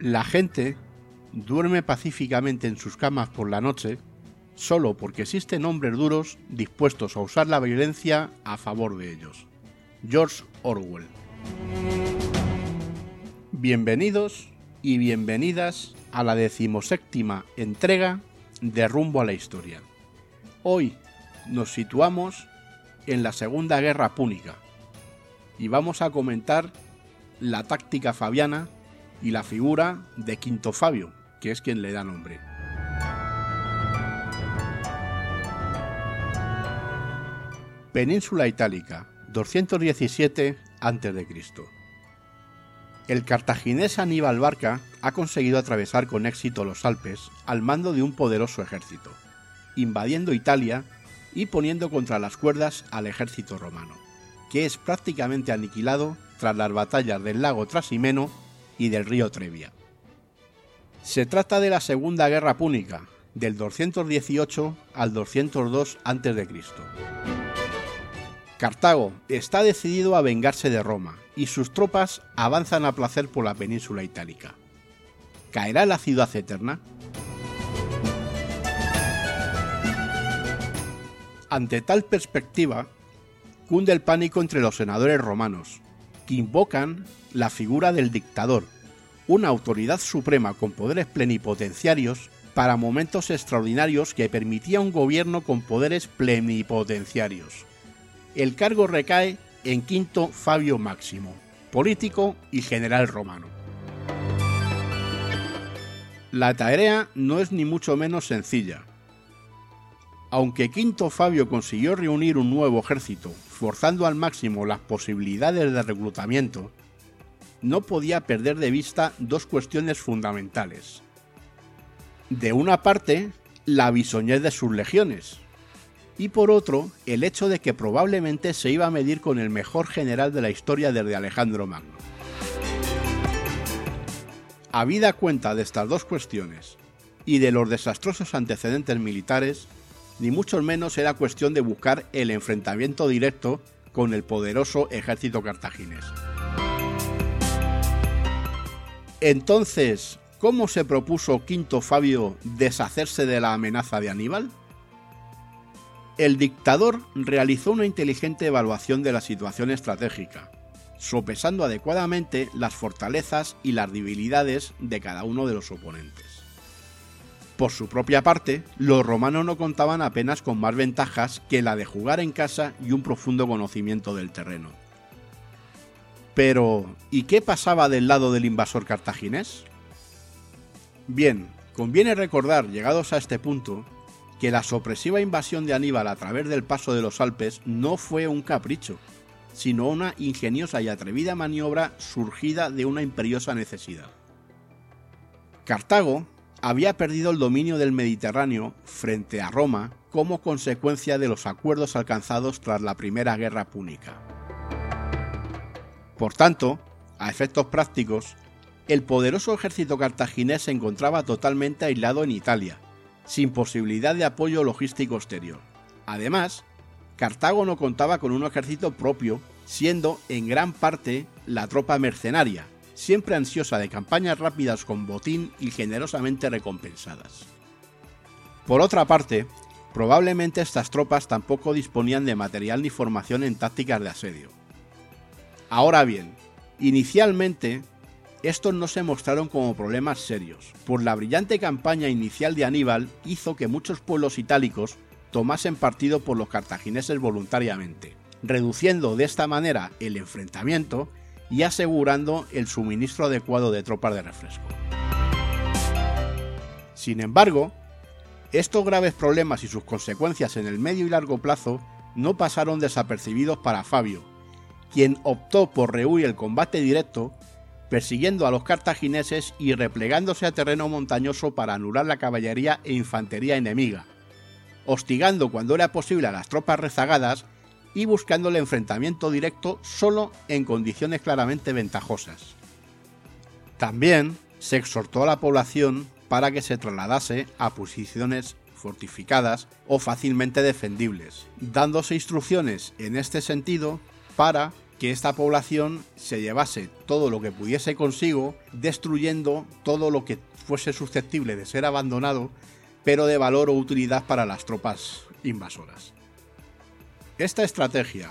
La gente duerme pacíficamente en sus camas por la noche solo porque existen hombres duros dispuestos a usar la violencia a favor de ellos. George Orwell. Bienvenidos y bienvenidas a la decimoséptima entrega de Rumbo a la Historia. Hoy nos situamos en la Segunda Guerra Púnica y vamos a comentar la táctica fabiana y la figura de Quinto Fabio, que es quien le da nombre. Península Itálica, 217 a.C. El cartaginés Aníbal Barca ha conseguido atravesar con éxito los Alpes al mando de un poderoso ejército, invadiendo Italia y poniendo contra las cuerdas al ejército romano, que es prácticamente aniquilado tras las batallas del lago Trasimeno y del río Trevia. Se trata de la Segunda Guerra Púnica, del 218 al 202 a.C. Cartago está decidido a vengarse de Roma y sus tropas avanzan a placer por la península itálica. ¿Caerá la ciudad eterna? Ante tal perspectiva, cunde el pánico entre los senadores romanos, invocan la figura del dictador, una autoridad suprema con poderes plenipotenciarios para momentos extraordinarios que permitía un gobierno con poderes plenipotenciarios. El cargo recae en Quinto Fabio Máximo, político y general romano. La tarea no es ni mucho menos sencilla. Aunque Quinto Fabio consiguió reunir un nuevo ejército forzando al máximo las posibilidades de reclutamiento, no podía perder de vista dos cuestiones fundamentales. De una parte, la bisoñez de sus legiones, y por otro, el hecho de que probablemente se iba a medir con el mejor general de la historia desde Alejandro Magno. Habida cuenta de estas dos cuestiones y de los desastrosos antecedentes militares, ni mucho menos era cuestión de buscar el enfrentamiento directo con el poderoso ejército cartaginés. Entonces, ¿cómo se propuso Quinto Fabio deshacerse de la amenaza de Aníbal? El dictador realizó una inteligente evaluación de la situación estratégica, sopesando adecuadamente las fortalezas y las debilidades de cada uno de los oponentes. Por su propia parte, los romanos no contaban apenas con más ventajas que la de jugar en casa y un profundo conocimiento del terreno. Pero, ¿y qué pasaba del lado del invasor cartaginés? Bien, conviene recordar, llegados a este punto, que la sorpresiva invasión de Aníbal a través del paso de los Alpes no fue un capricho, sino una ingeniosa y atrevida maniobra surgida de una imperiosa necesidad. Cartago había perdido el dominio del Mediterráneo frente a Roma como consecuencia de los acuerdos alcanzados tras la Primera Guerra Púnica. Por tanto, a efectos prácticos, el poderoso ejército cartaginés se encontraba totalmente aislado en Italia, sin posibilidad de apoyo logístico exterior. Además, Cartago no contaba con un ejército propio, siendo en gran parte la tropa mercenaria, siempre ansiosa de campañas rápidas con botín y generosamente recompensadas. Por otra parte, probablemente estas tropas tampoco disponían de material ni formación en tácticas de asedio. Ahora bien, inicialmente estos no se mostraron como problemas serios, pues la brillante campaña inicial de Aníbal hizo que muchos pueblos itálicos tomasen partido por los cartagineses voluntariamente, reduciendo de esta manera el enfrentamiento y asegurando el suministro adecuado de tropas de refresco. Sin embargo, estos graves problemas y sus consecuencias en el medio y largo plazo no pasaron desapercibidos para Fabio, quien optó por rehuir el combate directo, persiguiendo a los cartagineses y replegándose a terreno montañoso para anular la caballería e infantería enemiga, hostigando cuando era posible a las tropas rezagadas y buscando el enfrentamiento directo solo en condiciones claramente ventajosas. También se exhortó a la población para que se trasladase a posiciones fortificadas o fácilmente defendibles, dándose instrucciones en este sentido para que esta población se llevase todo lo que pudiese consigo, destruyendo todo lo que fuese susceptible de ser abandonado, pero de valor o utilidad para las tropas invasoras. Esta estrategia,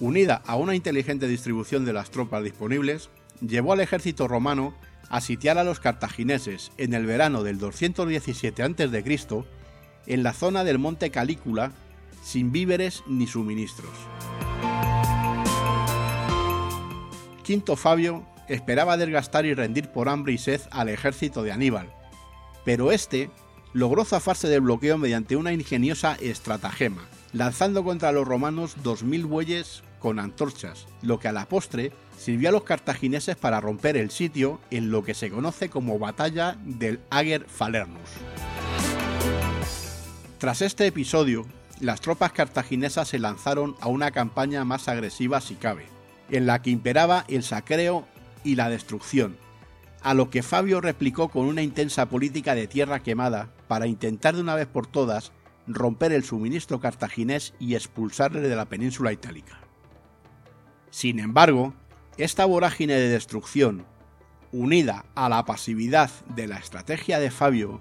unida a una inteligente distribución de las tropas disponibles, llevó al ejército romano a sitiar a los cartagineses en el verano del 217 a.C. en la zona del monte Calícula sin víveres ni suministros. Quinto Fabio esperaba desgastar y rendir por hambre y sed al ejército de Aníbal, pero este logró zafarse del bloqueo mediante una ingeniosa estratagema, lanzando contra los romanos 2.000 bueyes con antorchas, lo que a la postre sirvió a los cartagineses para romper el sitio en lo que se conoce como Batalla del Ager Falernus. Tras este episodio, las tropas cartaginesas se lanzaron a una campaña más agresiva si cabe, en la que imperaba el saqueo y la destrucción, a lo que Fabio replicó con una intensa política de tierra quemada para intentar de una vez por todas romper el suministro cartaginés y expulsarle de la península itálica. Sin embargo, esta vorágine de destrucción, unida a la pasividad de la estrategia de Fabio,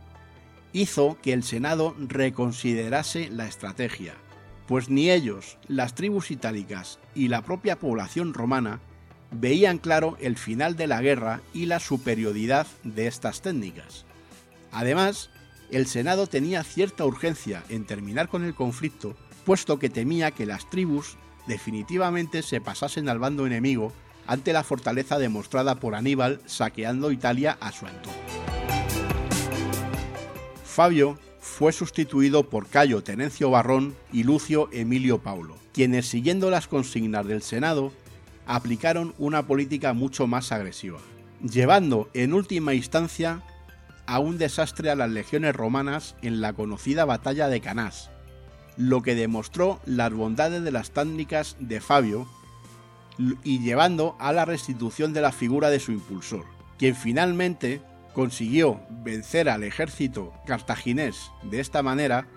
hizo que el Senado reconsiderase la estrategia, pues ni ellos, las tribus itálicas y la propia población romana veían claro el final de la guerra y la superioridad de estas técnicas. Además, el Senado tenía cierta urgencia en terminar con el conflicto, puesto que temía que las tribus definitivamente se pasasen al bando enemigo ante la fortaleza demostrada por Aníbal saqueando Italia a su entorno. Fabio fue sustituido por Cayo Tenencio Barrón y Lucio Emilio Paulo, quienes siguiendo las consignas del Senado aplicaron una política mucho más agresiva, llevando en última instancia a un desastre a las legiones romanas en la conocida batalla de Canás, lo que demostró las bondades de las tácticas de Fabio y llevando a la restitución de la figura de su impulsor, quien finalmente consiguió vencer al ejército cartaginés de esta manera,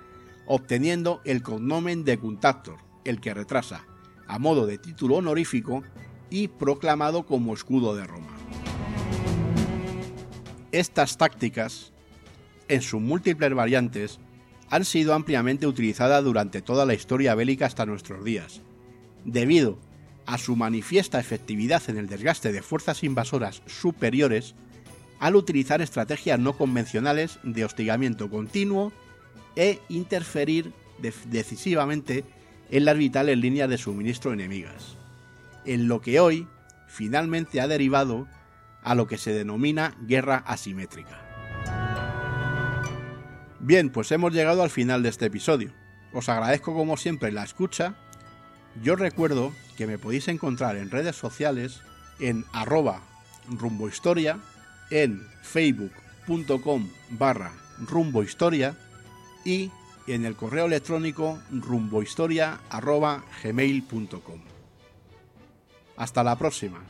obteniendo el cognomen de Cuntactor, el que retrasa, a modo de título honorífico y proclamado como escudo de Roma. Estas tácticas, en sus múltiples variantes, han sido ampliamente utilizadas durante toda la historia bélica hasta nuestros días, debido a su manifiesta efectividad en el desgaste de fuerzas invasoras superiores al utilizar estrategias no convencionales de hostigamiento continuo e interferir decisivamente en las vitales líneas de suministro enemigas, en lo que hoy finalmente ha derivado a lo que se denomina guerra asimétrica. Bien, pues hemos llegado al final de este episodio. Os agradezco como siempre la escucha yo recuerdo que me podéis encontrar en redes sociales en arroba rumbohistoria, en facebook.com barra rumbohistoria y en el correo electrónico rumbohistoria arroba gmail.com. Hasta la próxima.